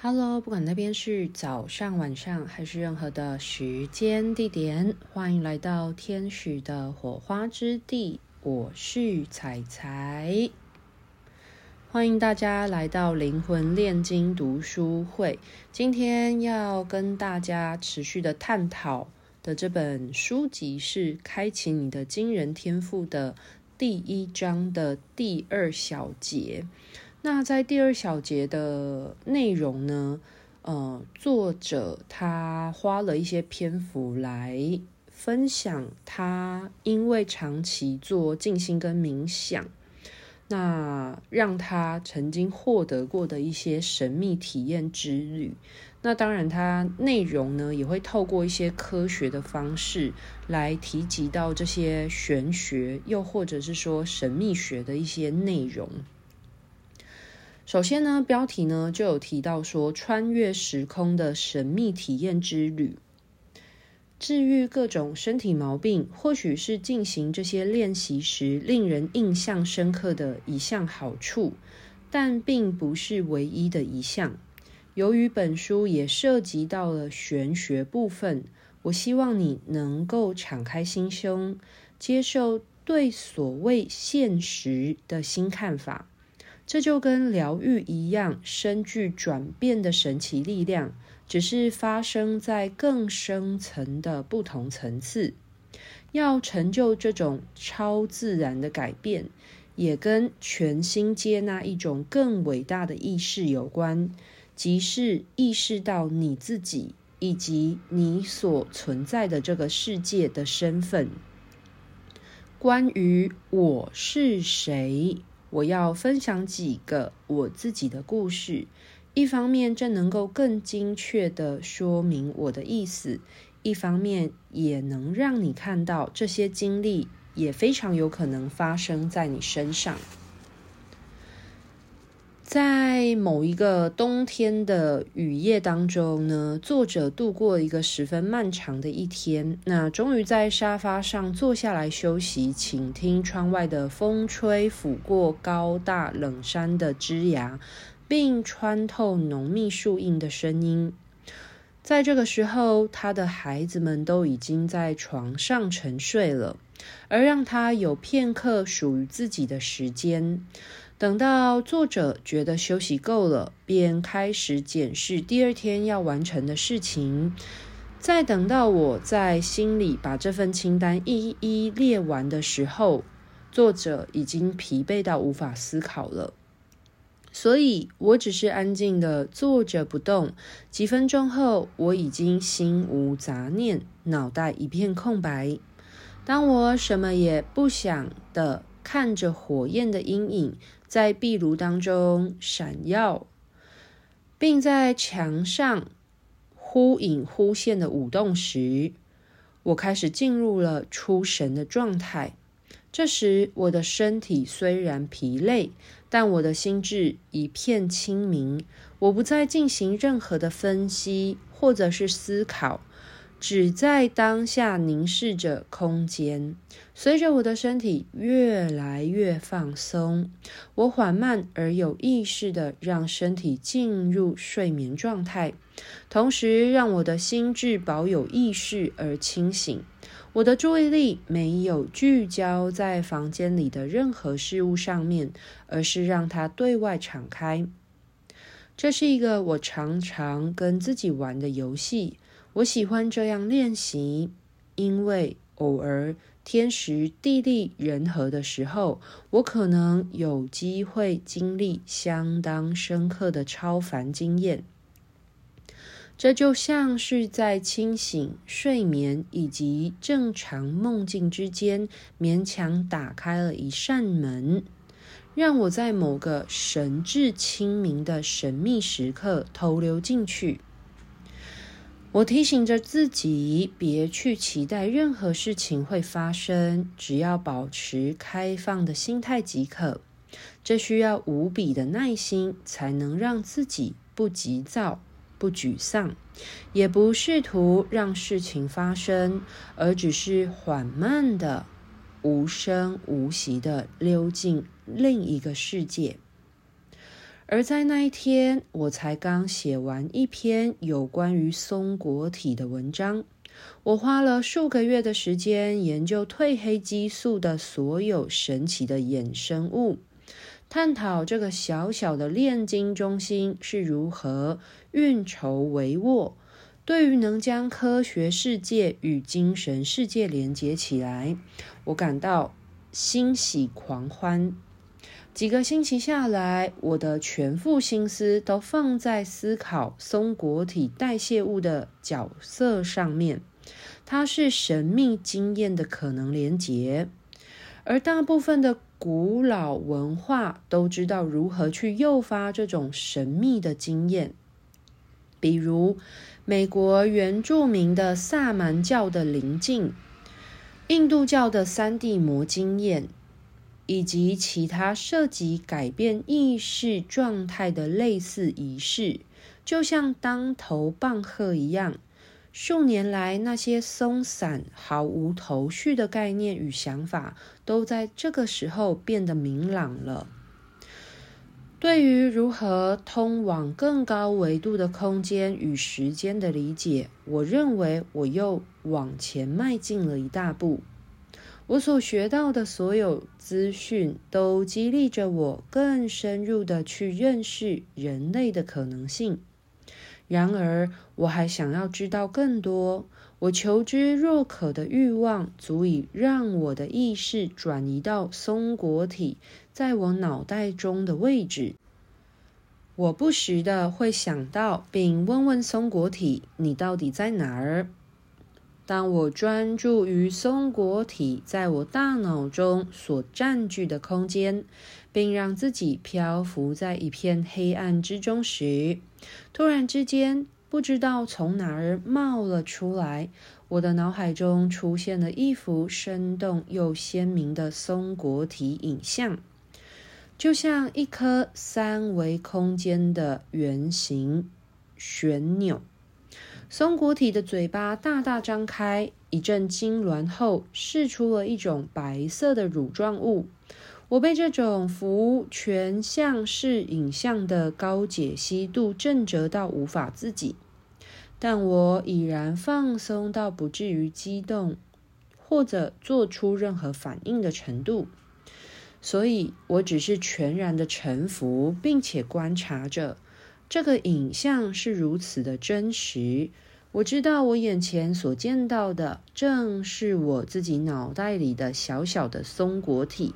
Hello，不管那边是早上、晚上还是任何的时间地点，欢迎来到天使的火花之地。我是彩彩，欢迎大家来到灵魂炼金读书会。今天要跟大家持续的探讨的这本书籍是《开启你的惊人天赋》的第一章的第二小节。那在第二小节的内容呢，呃，作者他花了一些篇幅来分享他因为长期做静心跟冥想，那让他曾经获得过的一些神秘体验之旅。那当然，他内容呢也会透过一些科学的方式来提及到这些玄学，又或者是说神秘学的一些内容。首先呢，标题呢就有提到说，穿越时空的神秘体验之旅，治愈各种身体毛病，或许是进行这些练习时令人印象深刻的一项好处，但并不是唯一的一项。由于本书也涉及到了玄学部分，我希望你能够敞开心胸，接受对所谓现实的新看法。这就跟疗愈一样，深具转变的神奇力量，只是发生在更深层的不同层次。要成就这种超自然的改变，也跟全心接纳一种更伟大的意识有关，即是意识到你自己以及你所存在的这个世界的身份。关于我是谁？我要分享几个我自己的故事，一方面这能够更精确的说明我的意思，一方面也能让你看到这些经历也非常有可能发生在你身上。在某一个冬天的雨夜当中呢，作者度过一个十分漫长的一天。那终于在沙发上坐下来休息，倾听窗外的风吹拂过高大冷杉的枝芽，并穿透浓密树荫的声音。在这个时候，他的孩子们都已经在床上沉睡了，而让他有片刻属于自己的时间。等到作者觉得休息够了，便开始检视第二天要完成的事情。再等到我在心里把这份清单一一列完的时候，作者已经疲惫到无法思考了。所以我只是安静地坐着不动。几分钟后，我已经心无杂念，脑袋一片空白。当我什么也不想的看着火焰的阴影，在壁炉当中闪耀，并在墙上忽隐忽现的舞动时，我开始进入了出神的状态。这时，我的身体虽然疲累，但我的心智一片清明。我不再进行任何的分析或者是思考。只在当下凝视着空间，随着我的身体越来越放松，我缓慢而有意识地让身体进入睡眠状态，同时让我的心智保有意识而清醒。我的注意力没有聚焦在房间里的任何事物上面，而是让它对外敞开。这是一个我常常跟自己玩的游戏。我喜欢这样练习，因为偶尔天时地利人和的时候，我可能有机会经历相当深刻的超凡经验。这就像是在清醒、睡眠以及正常梦境之间，勉强打开了一扇门，让我在某个神志清明的神秘时刻投流进去。我提醒着自己，别去期待任何事情会发生，只要保持开放的心态即可。这需要无比的耐心，才能让自己不急躁、不沮丧，也不试图让事情发生，而只是缓慢的、无声无息的溜进另一个世界。而在那一天，我才刚写完一篇有关于松果体的文章。我花了数个月的时间研究褪黑激素的所有神奇的衍生物，探讨这个小小的炼金中心是如何运筹帷幄。对于能将科学世界与精神世界连接起来，我感到欣喜狂欢。几个星期下来，我的全副心思都放在思考松果体代谢物的角色上面。它是神秘经验的可能连结，而大部分的古老文化都知道如何去诱发这种神秘的经验，比如美国原住民的萨满教的灵境，印度教的三地魔经验。以及其他涉及改变意识状态的类似仪式，就像当头棒喝一样。数年来，那些松散、毫无头绪的概念与想法，都在这个时候变得明朗了。对于如何通往更高维度的空间与时间的理解，我认为我又往前迈进了一大步。我所学到的所有资讯都激励着我更深入的去认识人类的可能性。然而，我还想要知道更多。我求知若渴的欲望足以让我的意识转移到松果体在我脑袋中的位置。我不时的会想到，并问问松果体：“你到底在哪儿？”当我专注于松果体在我大脑中所占据的空间，并让自己漂浮在一片黑暗之中时，突然之间，不知道从哪儿冒了出来，我的脑海中出现了一幅生动又鲜明的松果体影像，就像一颗三维空间的圆形旋钮。松果体的嘴巴大大张开，一阵痉挛后，释出了一种白色的乳状物。我被这种幅全像式影像的高解析度震慑到无法自己，但我已然放松到不至于激动或者做出任何反应的程度，所以我只是全然的臣服，并且观察着。这个影像是如此的真实，我知道我眼前所见到的正是我自己脑袋里的小小的松果体。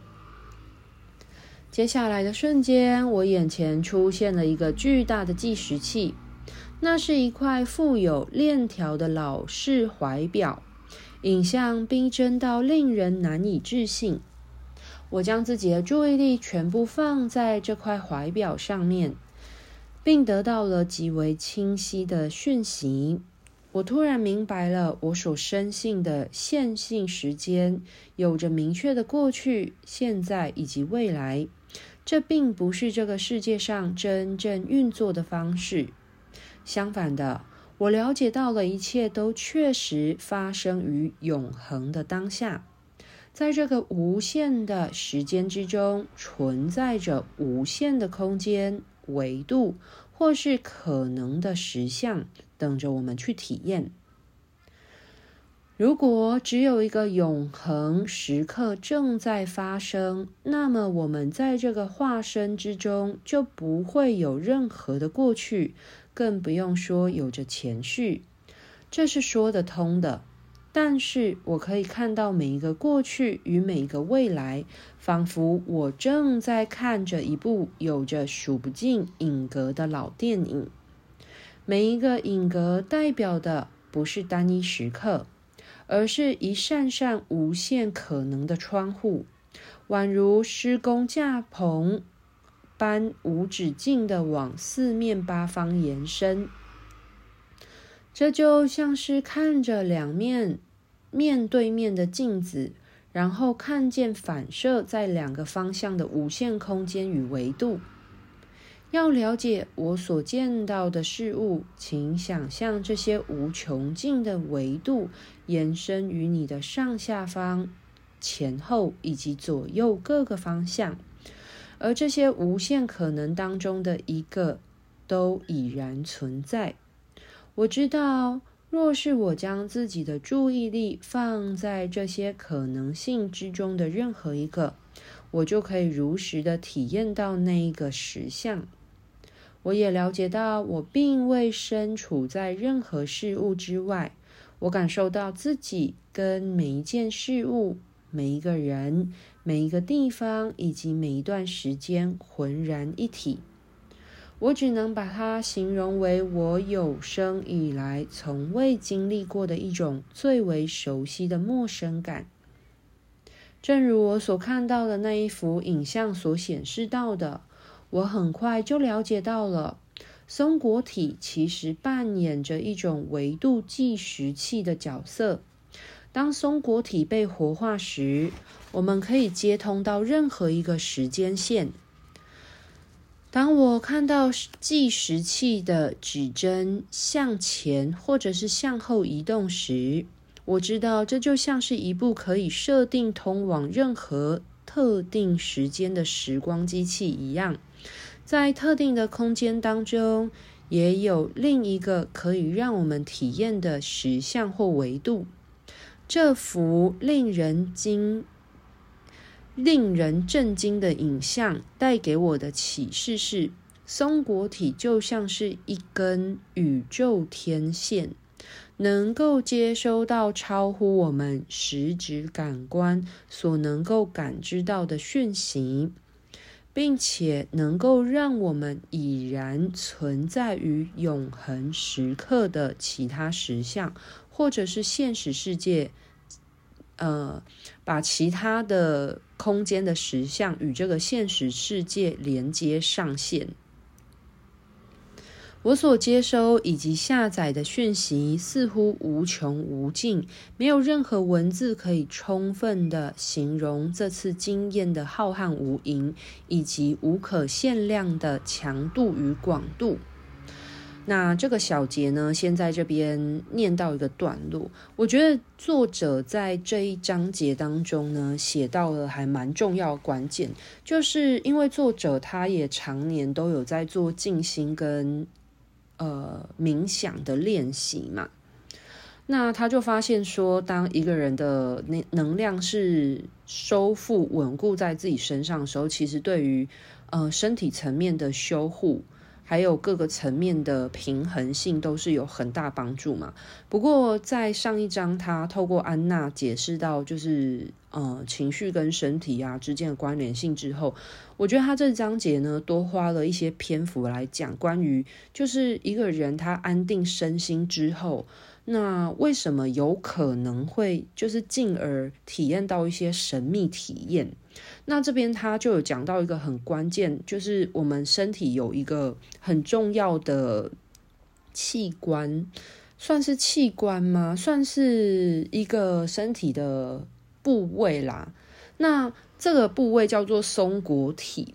接下来的瞬间，我眼前出现了一个巨大的计时器，那是一块富有链条的老式怀表，影像逼真到令人难以置信。我将自己的注意力全部放在这块怀表上面。并得到了极为清晰的讯息。我突然明白了，我所深信的线性时间有着明确的过去、现在以及未来。这并不是这个世界上真正运作的方式。相反的，我了解到了一切都确实发生于永恒的当下。在这个无限的时间之中，存在着无限的空间。维度，或是可能的实相，等着我们去体验。如果只有一个永恒时刻正在发生，那么我们在这个化身之中就不会有任何的过去，更不用说有着前序。这是说得通的。但是我可以看到每一个过去与每一个未来，仿佛我正在看着一部有着数不尽影格的老电影。每一个影格代表的不是单一时刻，而是一扇扇无限可能的窗户，宛如施工架棚般无止境地往四面八方延伸。这就像是看着两面面对面的镜子，然后看见反射在两个方向的无限空间与维度。要了解我所见到的事物，请想象这些无穷尽的维度延伸于你的上下方、前后以及左右各个方向。而这些无限可能当中的一个都已然存在。我知道，若是我将自己的注意力放在这些可能性之中的任何一个，我就可以如实的体验到那一个实相。我也了解到，我并未身处在任何事物之外。我感受到自己跟每一件事物、每一个人、每一个地方以及每一段时间浑然一体。我只能把它形容为我有生以来从未经历过的一种最为熟悉的陌生感。正如我所看到的那一幅影像所显示到的，我很快就了解到了，松果体其实扮演着一种维度计时器的角色。当松果体被活化时，我们可以接通到任何一个时间线。当我看到计时器的指针向前或者是向后移动时，我知道这就像是一部可以设定通往任何特定时间的时光机器一样。在特定的空间当中，也有另一个可以让我们体验的实相或维度。这幅令人惊。令人震惊的影像带给我的启示是：松果体就像是一根宇宙天线，能够接收到超乎我们实质感官所能够感知到的讯息，并且能够让我们已然存在于永恒时刻的其他实相，或者是现实世界。呃，把其他的空间的实相与这个现实世界连接上线。我所接收以及下载的讯息似乎无穷无尽，没有任何文字可以充分的形容这次经验的浩瀚无垠，以及无可限量的强度与广度。那这个小节呢，先在这边念到一个段落。我觉得作者在这一章节当中呢，写到了还蛮重要关键，就是因为作者他也常年都有在做静心跟呃冥想的练习嘛。那他就发现说，当一个人的能能量是收复稳固在自己身上的时候，其实对于呃身体层面的修护。还有各个层面的平衡性都是有很大帮助嘛。不过在上一章，他透过安娜解释到，就是呃情绪跟身体啊之间的关联性之后，我觉得他这章节呢多花了一些篇幅来讲关于，就是一个人他安定身心之后。那为什么有可能会就是进而体验到一些神秘体验？那这边他就有讲到一个很关键，就是我们身体有一个很重要的器官，算是器官吗？算是一个身体的部位啦。那这个部位叫做松果体。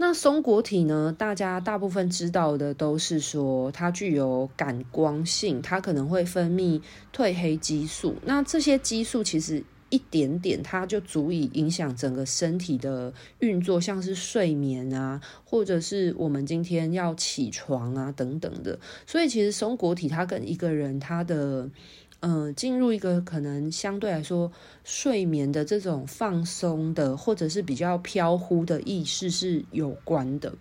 那松果体呢？大家大部分知道的都是说它具有感光性，它可能会分泌褪黑激素。那这些激素其实一点点，它就足以影响整个身体的运作，像是睡眠啊，或者是我们今天要起床啊等等的。所以其实松果体它跟一个人他的。嗯，进入一个可能相对来说睡眠的这种放松的，或者是比较飘忽的意识是有关的。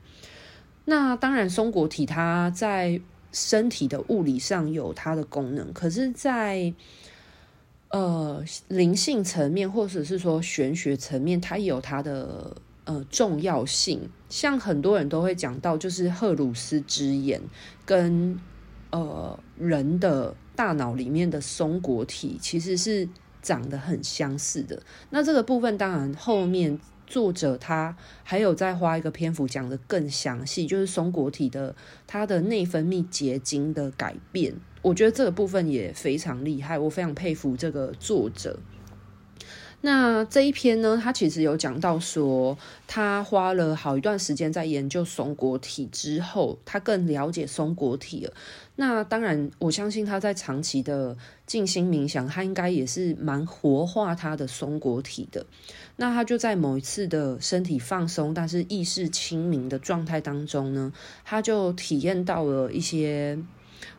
那当然，松果体它在身体的物理上有它的功能，可是在，呃灵性层面或者是说玄学层面，它有它的呃重要性。像很多人都会讲到，就是荷鲁斯之眼跟呃人的。大脑里面的松果体其实是长得很相似的。那这个部分当然后面作者他还有再花一个篇幅讲得更详细，就是松果体的它的内分泌结晶的改变。我觉得这个部分也非常厉害，我非常佩服这个作者。那这一篇呢，他其实有讲到说，他花了好一段时间在研究松果体之后，他更了解松果体了。那当然，我相信他在长期的静心冥想，他应该也是蛮活化他的松果体的。那他就在某一次的身体放松，但是意识清明的状态当中呢，他就体验到了一些。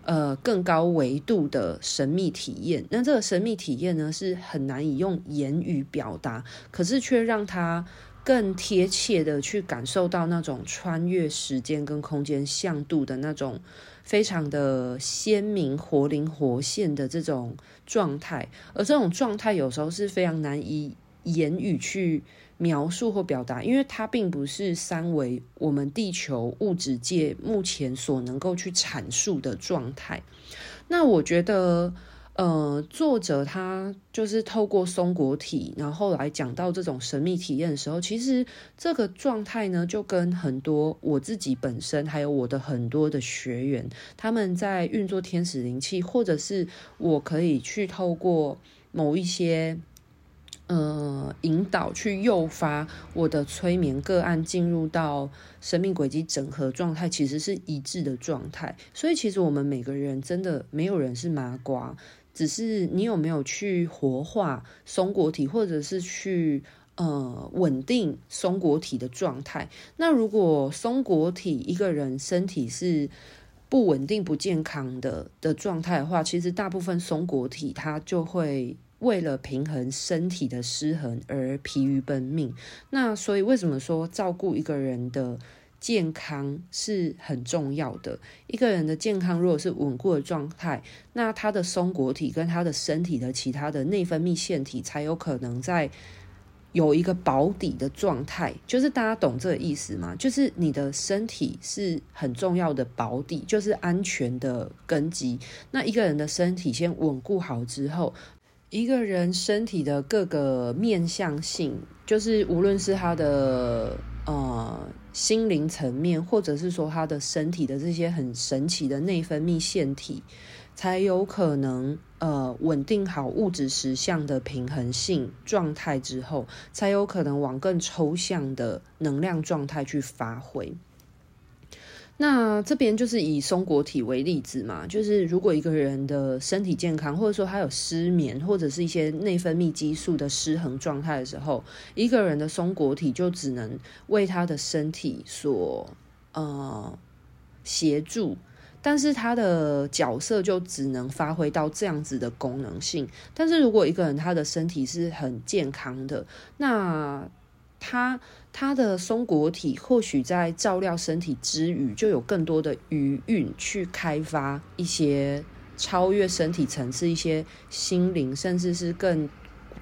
呃，更高维度的神秘体验。那这个神秘体验呢，是很难以用言语表达，可是却让他更贴切的去感受到那种穿越时间跟空间向度的那种非常的鲜明、活灵活现的这种状态。而这种状态有时候是非常难以言语去。描述或表达，因为它并不是三维，我们地球物质界目前所能够去阐述的状态。那我觉得，呃，作者他就是透过松果体，然后来讲到这种神秘体验的时候，其实这个状态呢，就跟很多我自己本身，还有我的很多的学员，他们在运作天使灵气，或者是我可以去透过某一些。呃，引导去诱发我的催眠个案进入到生命轨迹整合状态，其实是一致的状态。所以，其实我们每个人真的没有人是麻瓜，只是你有没有去活化松果体，或者是去呃稳定松果体的状态。那如果松果体一个人身体是不稳定、不健康的的状态的话，其实大部分松果体它就会。为了平衡身体的失衡而疲于奔命，那所以为什么说照顾一个人的健康是很重要的？一个人的健康如果是稳固的状态，那他的松果体跟他的身体的其他的内分泌腺体才有可能在有一个保底的状态。就是大家懂这个意思吗？就是你的身体是很重要的保底，就是安全的根基。那一个人的身体先稳固好之后。一个人身体的各个面向性，就是无论是他的呃心灵层面，或者是说他的身体的这些很神奇的内分泌腺体，才有可能呃稳定好物质实相的平衡性状态之后，才有可能往更抽象的能量状态去发挥。那这边就是以松果体为例子嘛，就是如果一个人的身体健康，或者说他有失眠，或者是一些内分泌激素的失衡状态的时候，一个人的松果体就只能为他的身体所呃协助，但是他的角色就只能发挥到这样子的功能性。但是如果一个人他的身体是很健康的，那他他的松果体或许在照料身体之余，就有更多的余韵去开发一些超越身体层次、一些心灵，甚至是更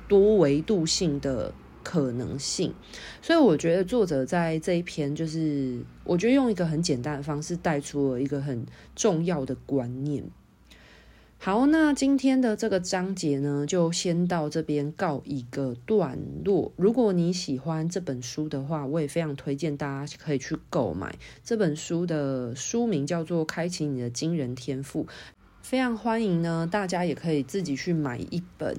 多维度性的可能性。所以，我觉得作者在这一篇，就是我觉得用一个很简单的方式带出了一个很重要的观念。好，那今天的这个章节呢，就先到这边告一个段落。如果你喜欢这本书的话，我也非常推荐大家可以去购买这本书的书名叫做《开启你的惊人天赋》，非常欢迎呢，大家也可以自己去买一本，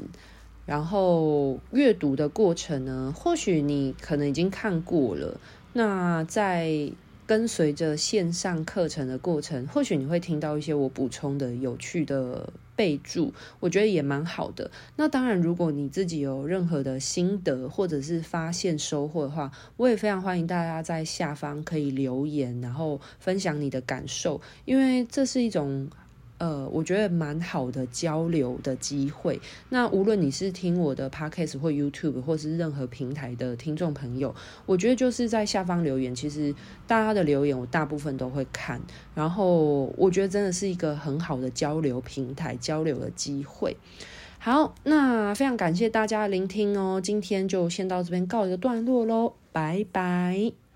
然后阅读的过程呢，或许你可能已经看过了，那在。跟随着线上课程的过程，或许你会听到一些我补充的有趣的备注，我觉得也蛮好的。那当然，如果你自己有任何的心得或者是发现收获的话，我也非常欢迎大家在下方可以留言，然后分享你的感受，因为这是一种。呃，我觉得蛮好的交流的机会。那无论你是听我的 Podcast 或 YouTube，或是任何平台的听众朋友，我觉得就是在下方留言，其实大家的留言我大部分都会看。然后我觉得真的是一个很好的交流平台，交流的机会。好，那非常感谢大家的聆听哦。今天就先到这边告一个段落喽，拜拜。